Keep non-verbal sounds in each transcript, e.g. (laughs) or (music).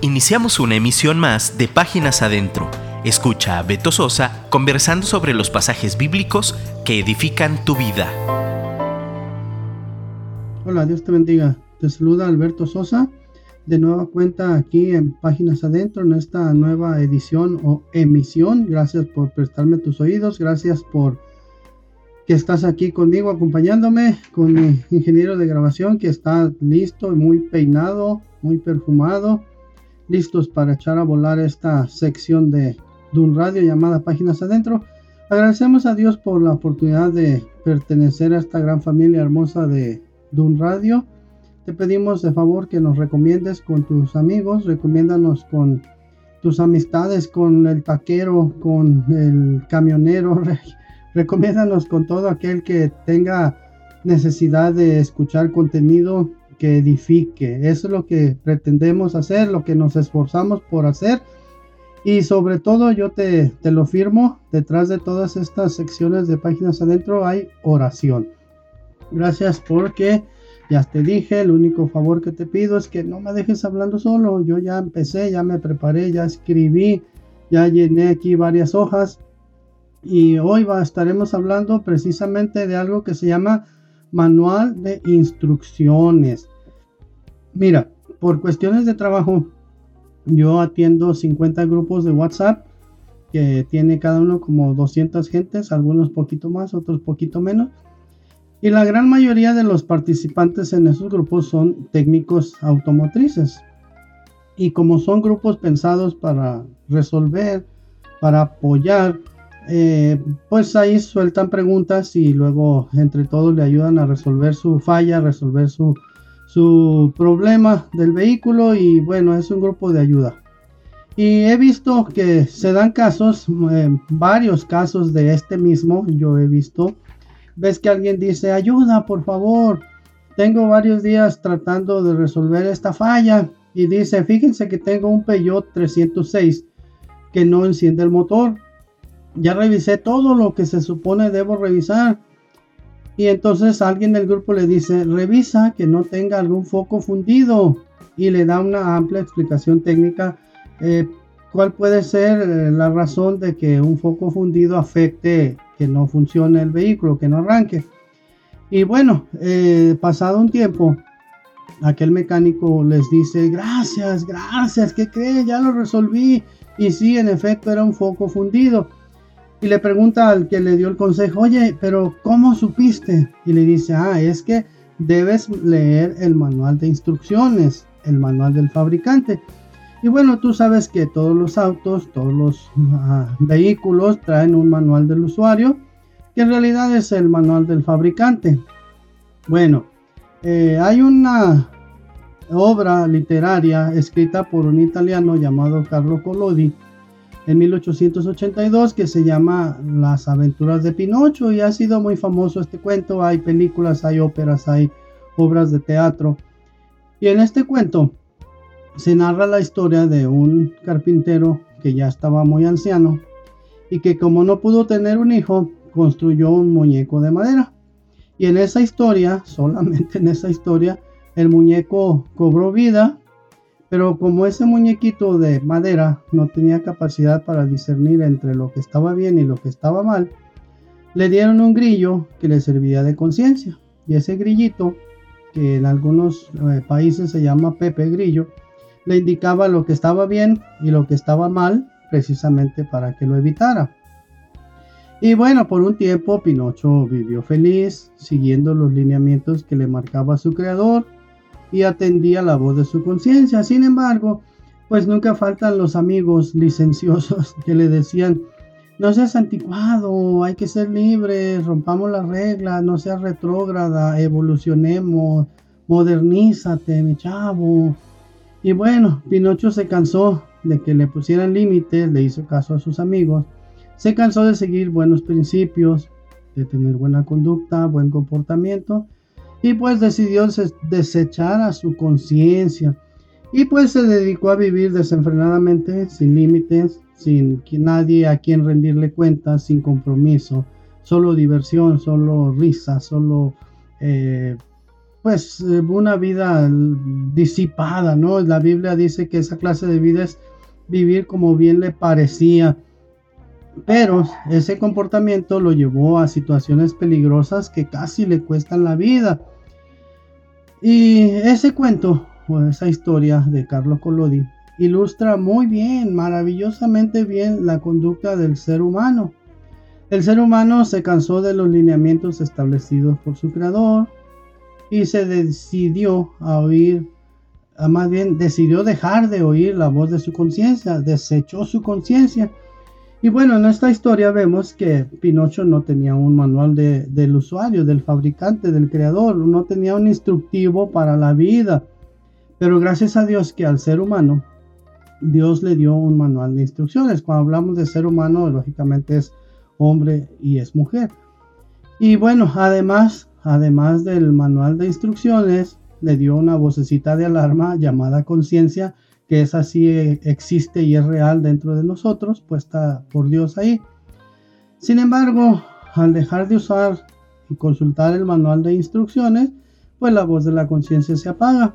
Iniciamos una emisión más de Páginas Adentro. Escucha a Beto Sosa conversando sobre los pasajes bíblicos que edifican tu vida. Hola, Dios te bendiga. Te saluda Alberto Sosa. De nueva cuenta aquí en Páginas Adentro en esta nueva edición o emisión. Gracias por prestarme tus oídos. Gracias por que estás aquí conmigo acompañándome con mi ingeniero de grabación que está listo y muy peinado, muy perfumado listos para echar a volar esta sección de, un radio llamada Páginas Adentro. Agradecemos a Dios por la oportunidad de pertenecer a esta gran familia hermosa de Dun Radio. Te pedimos de favor que nos recomiendes con tus amigos, recomiéndanos con tus amistades, con el taquero, con el camionero, (laughs) recomiéndanos con todo aquel que tenga necesidad de escuchar contenido que edifique. Eso es lo que pretendemos hacer, lo que nos esforzamos por hacer. Y sobre todo yo te, lo firmo, detrás de todas estas secciones de páginas adentro hay oración. Gracias porque ya te dije, el único favor que te pido es que no me dejes hablando solo. Yo ya empecé, ya me preparé, ya escribí, ya llené aquí varias hojas. Y hoy va, estaremos hablando precisamente de algo que se llama manual de instrucciones. Mira, por cuestiones de trabajo, yo atiendo 50 grupos de WhatsApp que tiene cada uno como 200 gentes, algunos poquito más, otros poquito menos. Y la gran mayoría de los participantes en esos grupos son técnicos automotrices. Y como son grupos pensados para resolver, para apoyar, eh, pues ahí sueltan preguntas y luego entre todos le ayudan a resolver su falla, resolver su, su problema del vehículo y bueno, es un grupo de ayuda. Y he visto que se dan casos, eh, varios casos de este mismo, yo he visto. Ves que alguien dice, ayuda, por favor. Tengo varios días tratando de resolver esta falla. Y dice, fíjense que tengo un Peugeot 306 que no enciende el motor ya revisé todo lo que se supone debo revisar. Y entonces alguien del grupo le dice, revisa que no tenga algún foco fundido. Y le da una amplia explicación técnica. Eh, ¿Cuál puede ser eh, la razón de que un foco fundido afecte que no funcione el vehículo, que no arranque? Y bueno, eh, pasado un tiempo, aquel mecánico les dice, gracias, gracias, ¿qué creen? Ya lo resolví. Y sí, en efecto era un foco fundido y le pregunta al que le dio el consejo, oye, pero ¿cómo supiste? Y le dice, ah, es que debes leer el manual de instrucciones, el manual del fabricante. Y bueno, tú sabes que todos los autos, todos los ah, vehículos traen un manual del usuario, que en realidad es el manual del fabricante. Bueno, eh, hay una obra literaria escrita por un italiano llamado Carlo Collodi, en 1882 que se llama Las aventuras de Pinocho y ha sido muy famoso este cuento. Hay películas, hay óperas, hay obras de teatro. Y en este cuento se narra la historia de un carpintero que ya estaba muy anciano y que como no pudo tener un hijo, construyó un muñeco de madera. Y en esa historia, solamente en esa historia, el muñeco cobró vida pero como ese muñequito de madera no tenía capacidad para discernir entre lo que estaba bien y lo que estaba mal, le dieron un grillo que le servía de conciencia. Y ese grillito, que en algunos eh, países se llama Pepe Grillo, le indicaba lo que estaba bien y lo que estaba mal, precisamente para que lo evitara. Y bueno, por un tiempo Pinocho vivió feliz, siguiendo los lineamientos que le marcaba su creador y atendía la voz de su conciencia. Sin embargo, pues nunca faltan los amigos licenciosos (laughs) que le decían, no seas anticuado, hay que ser libre, rompamos las reglas, no seas retrógrada, evolucionemos, modernízate, mi chavo. Y bueno, Pinocho se cansó de que le pusieran límites, le hizo caso a sus amigos, se cansó de seguir buenos principios, de tener buena conducta, buen comportamiento, y pues decidió desechar a su conciencia y pues se dedicó a vivir desenfrenadamente, sin límites, sin nadie a quien rendirle cuentas, sin compromiso, solo diversión, solo risa, solo eh, pues eh, una vida disipada, ¿no? La Biblia dice que esa clase de vida es vivir como bien le parecía. Pero ese comportamiento lo llevó a situaciones peligrosas que casi le cuestan la vida. Y ese cuento o esa historia de Carlos Collodi ilustra muy bien, maravillosamente bien la conducta del ser humano. El ser humano se cansó de los lineamientos establecidos por su creador y se decidió a oír, más bien decidió dejar de oír la voz de su conciencia, desechó su conciencia. Y bueno, en esta historia vemos que Pinocho no tenía un manual del usuario, del fabricante, del creador, no tenía un instructivo para la vida. Pero gracias a Dios que al ser humano Dios le dio un manual de instrucciones. Cuando hablamos de ser humano, lógicamente es hombre y es mujer. Y bueno, además, además del manual de instrucciones, le dio una vocecita de alarma llamada conciencia, que es así, eh, existe y es real dentro de nosotros, puesta por Dios ahí. Sin embargo, al dejar de usar y consultar el manual de instrucciones, pues la voz de la conciencia se apaga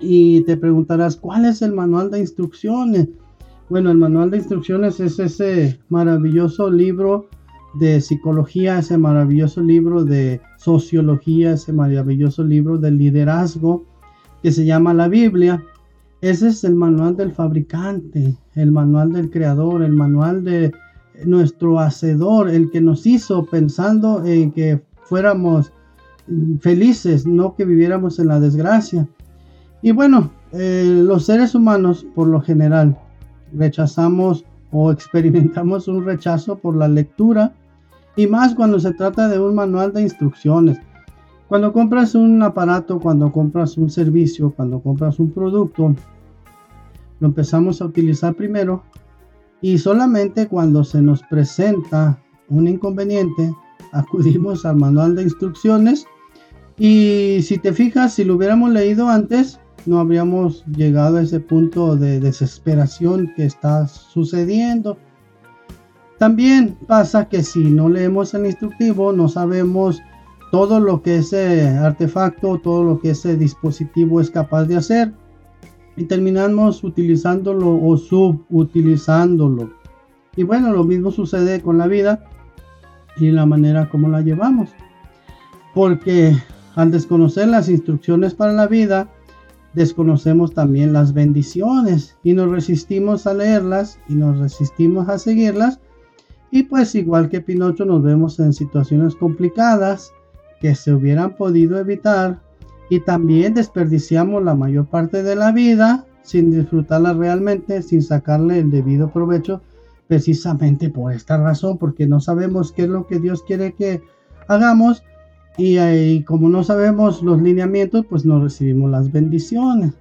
y te preguntarás, ¿cuál es el manual de instrucciones? Bueno, el manual de instrucciones es ese maravilloso libro de psicología, ese maravilloso libro de sociología, ese maravilloso libro de liderazgo que se llama la Biblia. Ese es el manual del fabricante, el manual del creador, el manual de nuestro hacedor, el que nos hizo pensando en que fuéramos felices, no que viviéramos en la desgracia. Y bueno, eh, los seres humanos por lo general rechazamos o (laughs) experimentamos un rechazo por la lectura y más cuando se trata de un manual de instrucciones. Cuando compras un aparato, cuando compras un servicio, cuando compras un producto, lo empezamos a utilizar primero y solamente cuando se nos presenta un inconveniente (laughs) acudimos al manual de instrucciones y si te fijas, si lo hubiéramos leído antes, no habríamos llegado a ese punto de desesperación que está sucediendo. También pasa que si no leemos el instructivo, no sabemos todo lo que ese artefacto, todo lo que ese dispositivo es capaz de hacer y terminamos utilizándolo o subutilizándolo. Y bueno, lo mismo sucede con la vida y la manera como la llevamos. Porque al desconocer las instrucciones para la vida, desconocemos también las bendiciones y nos resistimos a leerlas y nos resistimos a seguirlas. Y pues igual que Pinocho nos vemos en situaciones complicadas que se hubieran podido evitar y también desperdiciamos la mayor parte de la vida sin disfrutarla realmente, sin sacarle el debido provecho, precisamente por esta razón, porque no sabemos qué es lo que Dios quiere que hagamos y, como no sabemos los lineamientos, pues no recibimos las bendiciones.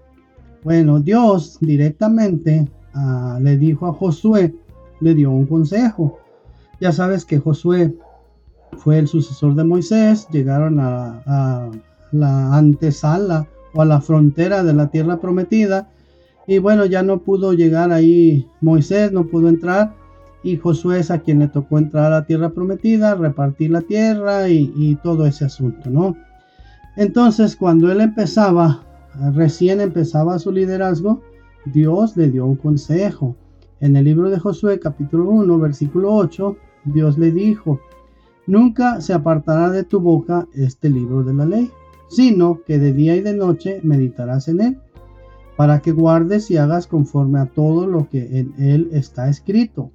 Bueno, Dios directamente ah, le dijo a Josué, le dio un consejo. Ya sabes que Josué fue el sucesor de Moisés, llegaron a la antesala o a la frontera de la tierra prometida. Y bueno, ya no pudo llegar ahí Moisés, no pudo entrar y Josué es a quien le tocó entrar a la tierra prometida, repartir la tierra y, todo ese asunto, ¿no? Entonces, cuando él empezaba, recién empezaba su liderazgo, Dios le dio un consejo. En el libro de Josué, capítulo 1, versículo 8, Dios le dijo, Nunca se apartará de tu boca este libro de la ley, sino que de día y de noche meditarás en él, para que guardes y hagas conforme a todo lo que en él está escrito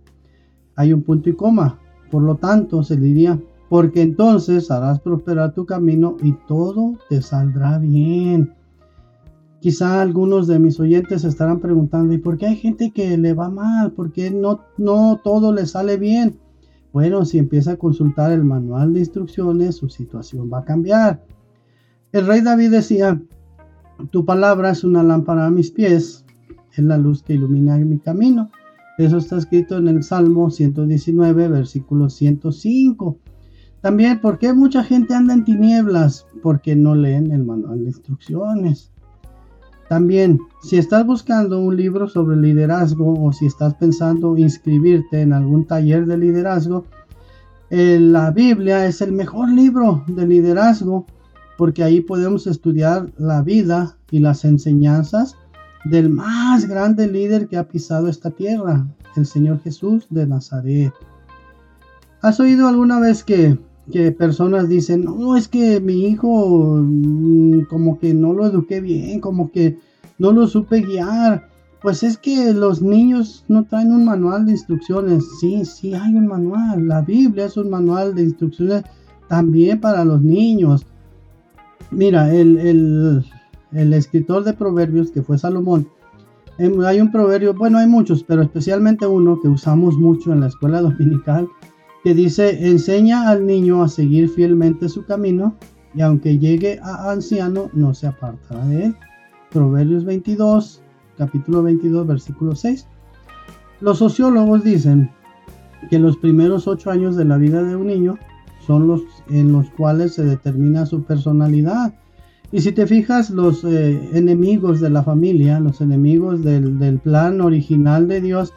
hay un punto y coma. Por lo tanto, se diría, porque entonces harás prosperar tu camino y todo te saldrá bien. Quizá algunos de mis oyentes estarán preguntando, ¿y por qué hay gente que le va mal? ¿Por qué no, no todo le sale bien? Bueno, si empieza a consultar el manual de instrucciones, su situación va a cambiar. El rey David decía, tu palabra es una lámpara a mis pies, es la luz que ilumina mi camino. Eso está escrito en el Salmo 119, versículo 105. También, ¿por qué mucha gente anda en tinieblas? Porque no leen el manual de instrucciones. También, si estás buscando un libro sobre liderazgo o si estás pensando inscribirte en algún taller de liderazgo, eh, la Biblia es el mejor libro de liderazgo porque ahí podemos estudiar la vida y las enseñanzas del más grande líder que ha pisado esta tierra, el Señor Jesús de Nazaret. ¿Has oído alguna vez que, que personas dicen, no, es que mi hijo mm, como que no lo eduqué bien, como que no lo supe guiar? Pues es que los niños no traen un manual de instrucciones. Sí, sí hay un manual. La Biblia es un manual de instrucciones también para los niños. Mira, el, escritor de proverbios que fue Salomón, em, hay un proverbio, bueno, hay muchos, pero especialmente uno que usamos mucho en la escuela (laughs) dominical, que dice, enseña al niño a seguir fielmente su camino y aunque llegue a anciano, no se apartará de él. Proverbios 22, capítulo 22, versículo 6. Los sociólogos dicen que los primeros ocho años de la vida de un niño son los en los cuales se determina su personalidad. Y si te fijas, los eh, enemigos de la familia, los enemigos del, del plan original de Dios,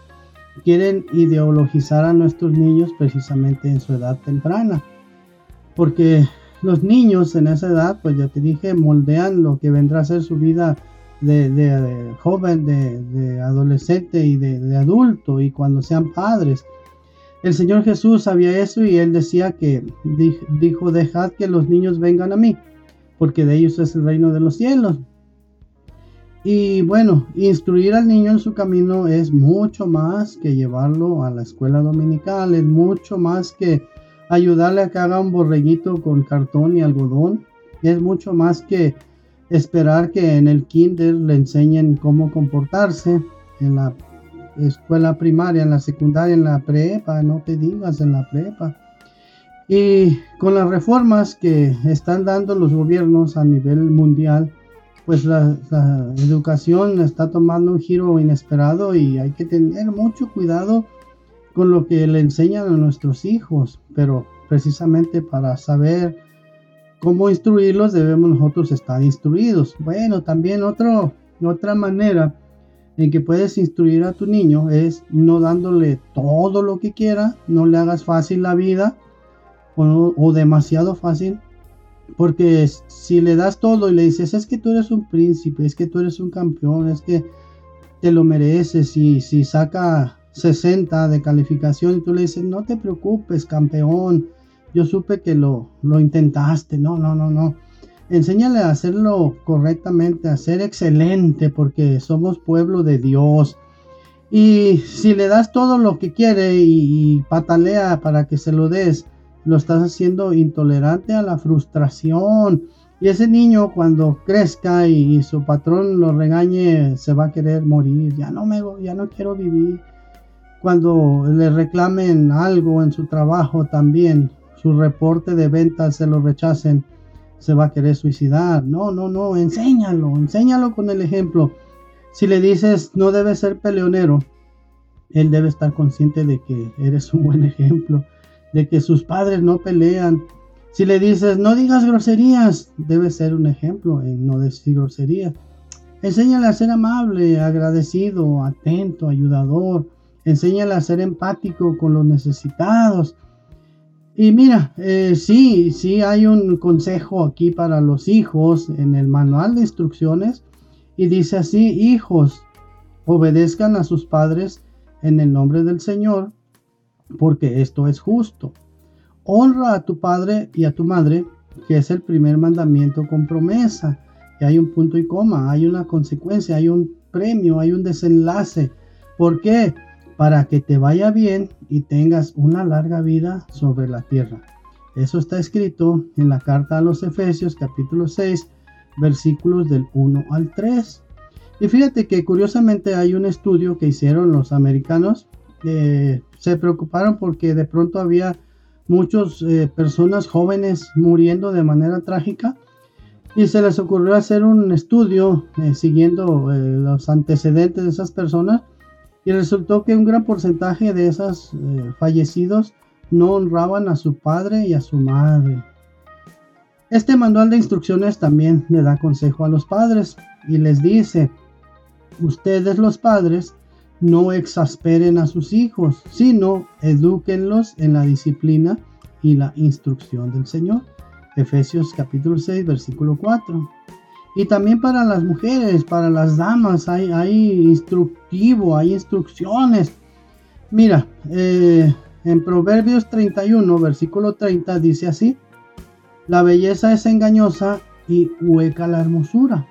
quieren ideologizar a nuestros niños precisamente en su edad temprana. Porque los niños en esa edad, pues ya te dije, moldean lo que vendrá a ser su vida de, joven, de, adolescente y de, adulto y cuando sean padres. El Señor Jesús sabía eso y él decía que dijo, dejad que los niños vengan a mí, porque de ellos es el reino de los cielos. Y bueno, instruir al niño en su camino es mucho más que llevarlo a la escuela dominical, es mucho más que ayudarle a que haga un borreguito con cartón y algodón, es mucho más que esperar que en el kinder le enseñen cómo comportarse, en la escuela primaria, en la secundaria, en la prepa, no te digas, en la prepa. Y con las reformas que están dando los gobiernos a nivel mundial, pues la, la, educación está tomando un giro inesperado y hay que tener mucho cuidado con lo que le enseñan a nuestros hijos, pero precisamente para saber cómo instruirlos, debemos nosotros estar instruidos. Bueno, también otro, otra manera en que puedes instruir a tu niño es no dándole todo lo que quiera, no le hagas fácil la vida o, o demasiado fácil, porque si le das todo y le dices, es que tú eres un príncipe, es que tú eres un campeón, es que te lo mereces, y si saca 60 de calificación y tú le dices, no te preocupes, campeón, yo supe que lo, lo intentaste. No, no, no, no. Enséñale a hacerlo correctamente, a ser excelente, porque somos pueblo de Dios. Y si le das todo lo que quiere y, patalea para que se lo des, lo estás haciendo intolerante a la frustración. Y ese niño cuando crezca y, su patrón lo regañe, se va a querer morir. Ya no me, ya no quiero vivir. Cuando le reclamen algo en su trabajo también, su reporte de ventas se lo rechacen, se va a querer suicidar. No, no, no, enséñalo, enséñalo con el ejemplo. Si le dices no debe ser peleonero, él debe estar consciente de que eres un buen ejemplo, de que sus padres no pelean. Si le dices no digas groserías, debe ser un ejemplo en no decir groserías. Enséñale a ser amable, agradecido, atento, ayudador. Enséñale a ser empático con los necesitados. Y mira, eh, sí, sí hay un consejo aquí para los hijos en el manual de instrucciones y dice así, hijos, obedezcan a sus padres en el nombre del Señor, porque esto es justo. Honra a tu padre y a tu madre, que es el primer mandamiento con promesa. Y hay un punto y coma, hay una consecuencia, hay un premio, hay un desenlace. ¿Por qué? Para que te vaya bien y tengas una larga vida sobre la tierra. Eso está escrito en la carta a los Efesios capítulo 6 versículos del 1 al 3. Y fíjate que curiosamente hay un estudio que hicieron los americanos. Eh, se preocuparon porque de pronto había muchas eh, personas jóvenes muriendo de manera trágica y se les ocurrió hacer un estudio eh, siguiendo los antecedentes de esas personas y resultó que un gran porcentaje de esos eh, fallecidos no honraban a su padre y a su madre. Este manual de instrucciones también le da consejo a los padres y les dice, ustedes los padres no exasperen a sus hijos, sino edúquenlos en la disciplina y la instrucción del Señor. Efesios capítulo 6, versículo 4. Y también para las mujeres, para las damas, hay, hay instructivo, hay instrucciones. Mira, eh, en Proverbios 31, versículo 30 dice así, la belleza es engañosa y hueca la hermosura.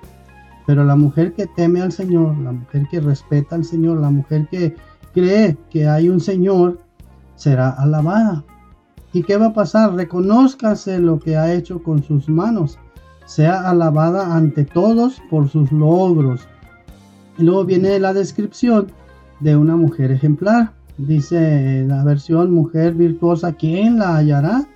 Pero la mujer que teme al Señor, la mujer que respeta al Señor, la mujer que cree que hay un Señor, será alabada. ¿Y qué va a pasar? Reconózcase lo que ha hecho con sus manos. Sea alabada ante todos por sus logros. Luego viene la descripción de una mujer ejemplar. Dice la versión mujer virtuosa, ¿quién la hallará?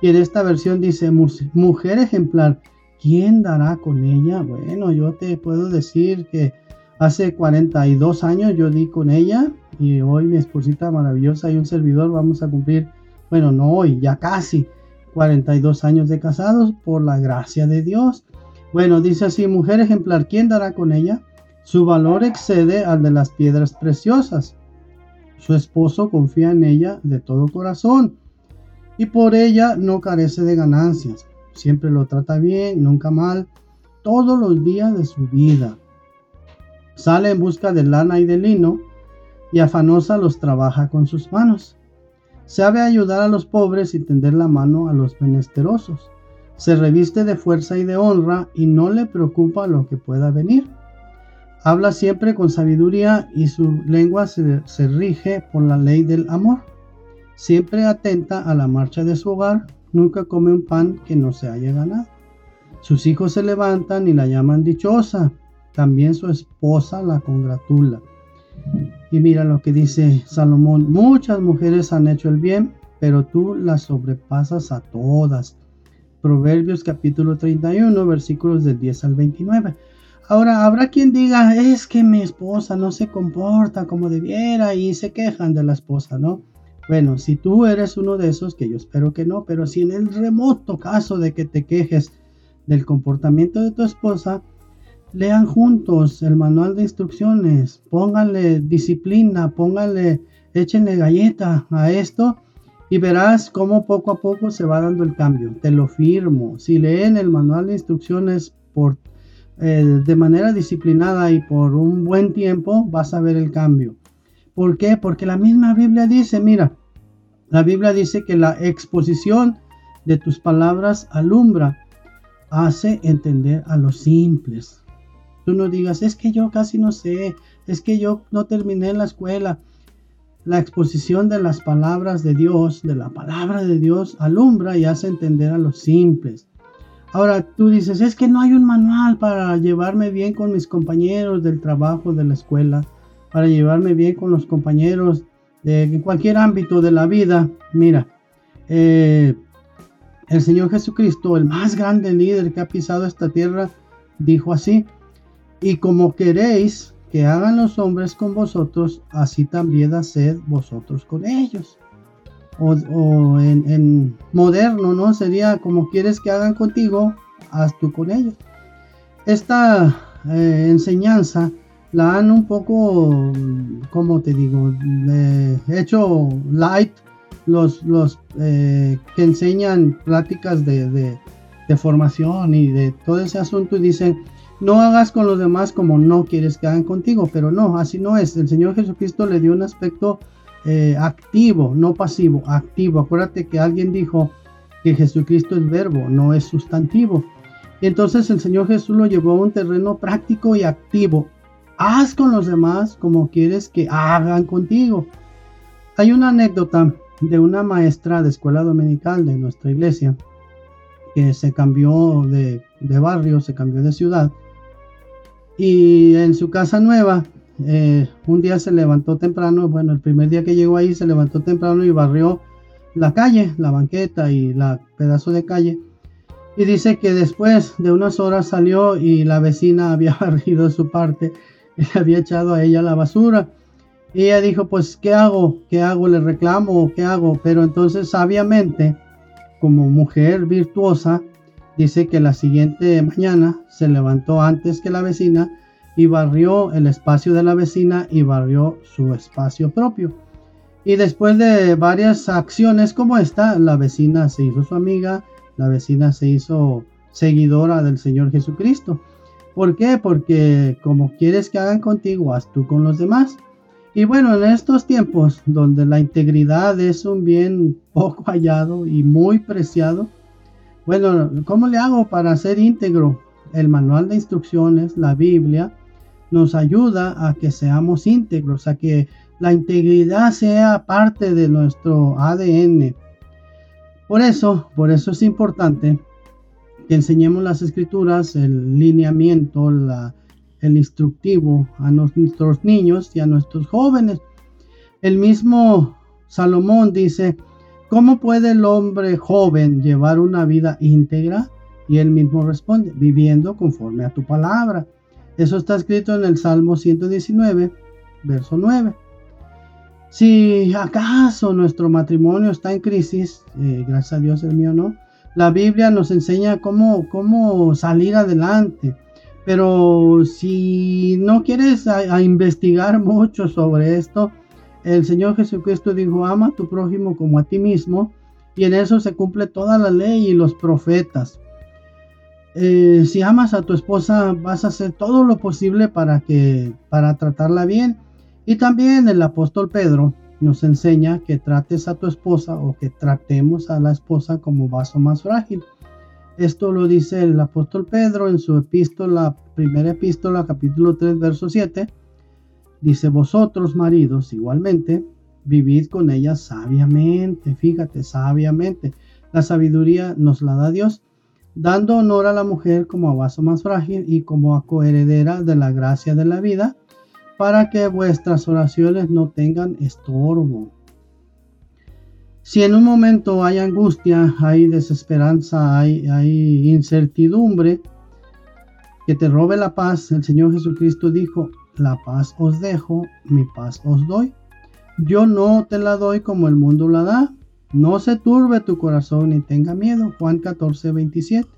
Y en esta versión dice mujer ejemplar, ¿quién dará con ella? Bueno, yo te puedo decir que hace 42 años yo di con ella y hoy mi esposita maravillosa y un servidor vamos a cumplir bueno, no hoy, ya casi 42 años de casados por la gracia de Dios. Bueno, dice así, mujer ejemplar, ¿quién dará con ella? Su valor excede al de las piedras preciosas. Su esposo confía en ella de todo corazón y por ella no carece de ganancias. Siempre lo trata bien, nunca mal, todos los días de su vida. Sale en busca de lana y de lino y afanosa los trabaja con sus manos. Sabe ayudar a los pobres y tender la mano a los menesterosos. Se reviste de fuerza y de honra y no le preocupa lo que pueda venir. Habla siempre con sabiduría y su lengua se, se rige por la ley del amor. Siempre atenta a la marcha de su hogar, nunca come un pan que no se haya ganado. Sus hijos se levantan y la llaman dichosa. También su esposa la congratula. Y mira lo que dice Salomón, muchas mujeres han hecho el bien, pero tú las sobrepasas a todas. Proverbios capítulo 31, versículos del 10 al 29. Ahora, habrá quien diga, es que mi esposa no se comporta como debiera y se quejan de la esposa, ¿no? Bueno, si tú eres uno de esos, que yo espero que no, pero si en el remoto caso de que te quejes del comportamiento de tu esposa, Lean juntos el manual de instrucciones, pónganle disciplina, pónganle, échenle galleta a esto y verás cómo poco a poco se va dando el cambio. Te lo firmo. Si leen el manual de instrucciones por, eh, de manera disciplinada y por un buen tiempo, vas a ver el cambio. ¿Por qué? Porque la misma Biblia dice, mira, la Biblia dice que la exposición de tus palabras alumbra, hace entender a los simples. Tú no digas, es que yo casi no sé, es que yo no terminé en la escuela. La exposición de las palabras de Dios, de la palabra de Dios, alumbra y hace entender a los simples. Ahora tú dices, es que no hay un manual para llevarme bien con mis compañeros del trabajo, de la escuela, para llevarme bien con los compañeros de cualquier ámbito de la vida. Mira, eh, el Señor Jesucristo, el más grande líder que ha pisado esta tierra, dijo así, y como queréis que hagan los hombres con vosotros, así también haced vosotros con ellos. O, en, moderno, ¿no? Sería como quieres que hagan contigo, haz tú con ellos. Esta eh, enseñanza la han un poco, como te digo, hecho light los, los eh, que enseñan prácticas de, de, de, formación y de todo ese asunto y dicen, no hagas con los demás como no quieres que hagan contigo, pero no, así no es. El Señor Jesucristo le dio un aspecto eh, activo, no pasivo, activo. Acuérdate que alguien dijo que Jesucristo es verbo, no es sustantivo. Y entonces el Señor Jesús lo llevó a un terreno práctico y activo. Haz con los demás como quieres que hagan contigo. Hay una anécdota de una maestra de escuela dominical de nuestra iglesia que se cambió de, de barrio, se cambió de ciudad y en su casa nueva, eh, un día se levantó temprano, bueno, el primer día que llegó ahí se levantó temprano y barrió la calle, la banqueta y la pedazo de calle. Y dice que después de unas horas salió y la vecina (laughs) había barrido su parte y había echado a ella la basura. Y ella dijo, pues, ¿qué hago? ¿Qué hago? ¿Le reclamo? ¿Qué hago? Pero entonces sabiamente, como mujer virtuosa, Dice que la siguiente mañana se levantó antes que la vecina y barrió el espacio de la vecina y barrió su espacio propio. Y después de varias acciones como esta, la vecina se hizo su amiga, La vecina se hizo seguidora del Señor Jesucristo. ¿Por qué? Porque como quieres que hagan contigo, haz tú con los demás. Y bueno, en estos tiempos donde la integridad es un bien poco hallado y muy preciado, bueno, ¿cómo le hago para ser íntegro? El manual de instrucciones, la Biblia, nos ayuda a que seamos íntegros, a que la integridad sea parte de nuestro ADN. Por eso, por eso es importante que enseñemos las escrituras, el lineamiento, el instructivo a nuestros niños y a nuestros jóvenes. El mismo Salomón dice, ¿cómo puede el hombre joven llevar una vida íntegra? Y él mismo responde, viviendo conforme a tu palabra. Eso está escrito en el Salmo 119, verso 9. Si acaso nuestro matrimonio está en crisis, eh, gracias a Dios el mío no, la Biblia nos enseña cómo, cómo salir adelante. Pero si no quieres investigar mucho sobre esto, el Señor Jesucristo dijo, ama a tu prójimo como a ti mismo, y en eso se cumple toda la ley y los profetas. Eh, si amas a tu esposa, vas a hacer todo lo posible para que para tratarla bien. Y también el apóstol Pedro nos enseña que trates a tu esposa o que tratemos a la esposa como vaso más frágil. Esto lo dice el apóstol Pedro en su epístola, primera epístola, capítulo 3, verso 7. Dice, vosotros maridos igualmente, vivid con ella sabiamente, fíjate, sabiamente. La sabiduría nos la da Dios, dando honor a la mujer como a más frágil y como a coheredera de la gracia de la vida, para que vuestras oraciones no tengan estorbo. Si en un momento hay angustia, hay desesperanza, hay, hay incertidumbre, que te robe la paz, el Señor Jesucristo dijo, la paz os dejo, mi paz os doy. Yo no te la doy como el mundo la da. No se turbe tu corazón ni tenga miedo. Juan 14, 27.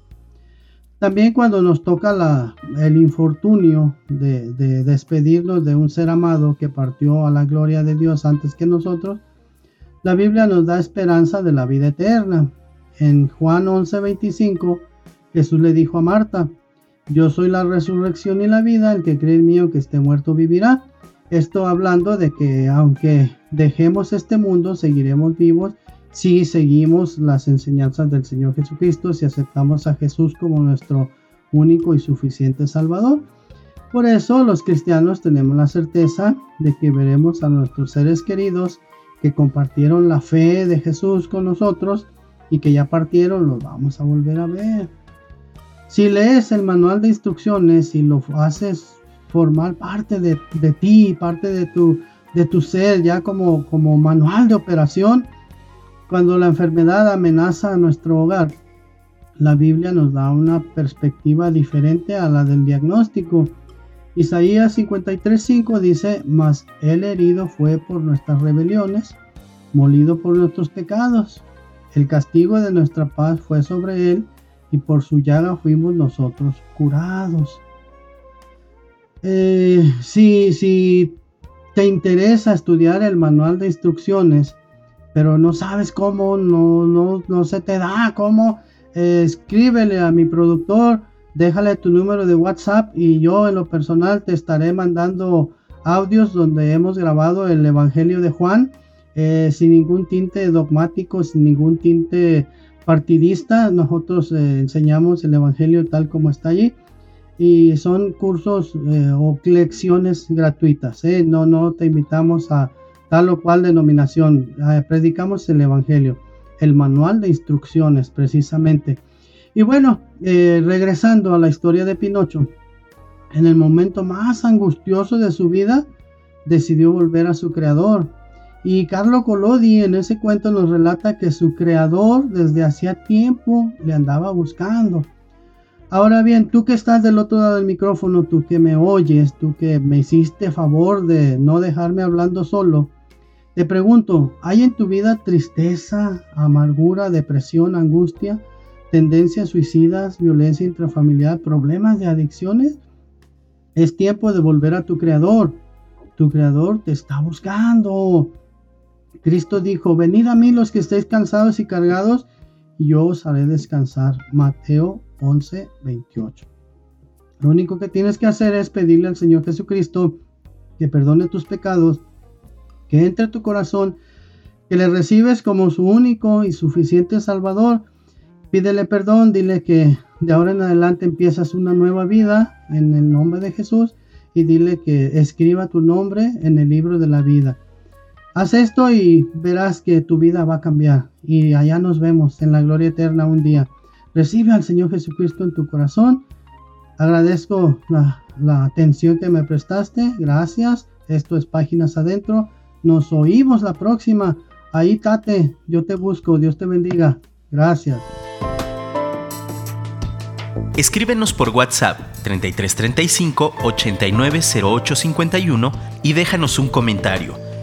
También cuando nos toca el infortunio de, despedirnos de un ser amado que partió a la gloria de Dios antes que nosotros, la Biblia nos da esperanza de la vida eterna. En Juan 11:25, Jesús le dijo a Marta, yo soy la resurrección y la vida, el que cree en mí, aunque esté muerto, vivirá. Esto hablando de que aunque dejemos este mundo, seguiremos vivos si seguimos las enseñanzas del Señor Jesucristo, si aceptamos a Jesús como nuestro único y suficiente Salvador. Por eso los cristianos tenemos la certeza de que veremos a nuestros seres queridos que compartieron la fe de Jesús con nosotros y que ya partieron, los vamos a volver a ver. Si lees el manual de instrucciones y lo haces formar parte de, ti, parte de tu, de tu ser, ya como, como manual de operación, cuando la enfermedad amenaza a nuestro hogar, la Biblia nos da una perspectiva diferente a la del diagnóstico. Isaías 53:5 dice, mas el herido fue por nuestras rebeliones, molido por nuestros pecados. El castigo de nuestra paz fue sobre él, y por su llaga fuimos nosotros curados. Eh, si, si te interesa estudiar el manual de instrucciones, pero no sabes cómo, no, no, no se te da cómo, eh, escríbele a mi productor, déjale tu número de WhatsApp y yo en lo personal te estaré mandando audios donde hemos grabado el Evangelio de Juan eh, sin ningún tinte dogmático, sin ningún tinte partidista. Nosotros eh, enseñamos el Evangelio tal como está allí y son cursos o lecciones gratuitas. No, no te invitamos a tal o cual denominación. Eh, predicamos el Evangelio, el manual de instrucciones precisamente. Y bueno, eh, regresando a la historia de Pinocho, en el momento más angustioso de su vida, decidió volver a su creador. Y Carlo Collodi en ese cuento nos relata que su creador desde hacía tiempo le andaba buscando. Ahora bien, tú que estás del otro lado del micrófono, tú que me oyes, tú que me hiciste favor de no dejarme hablando solo, te pregunto, ¿hay en tu vida tristeza, amargura, depresión, angustia, tendencias suicidas, violencia intrafamiliar, problemas de adicciones? Es tiempo de volver a tu Creador. Tu Creador te está buscando. Cristo dijo, venid a mí los que estéis cansados y cargados, y yo os haré descansar. Mateo 11, 28. Lo único que tienes que hacer es pedirle al Señor Jesucristo que perdone tus pecados, que entre tu corazón, que le recibes como su único y suficiente Salvador. Pídele perdón, dile que de ahora en adelante empiezas una nueva vida en el nombre de Jesús y dile que escriba tu nombre en el libro de la vida. Haz esto y verás que tu vida va a cambiar y allá nos vemos en la gloria eterna un día. Recibe al Señor Jesucristo en tu corazón. Agradezco la, atención que me prestaste. Gracias. Esto es Páginas Adentro. Nos oímos la próxima. Ahí, Tate, yo te busco. Dios te bendiga. Gracias. Escríbenos por WhatsApp 3335 890851 y déjanos un comentario.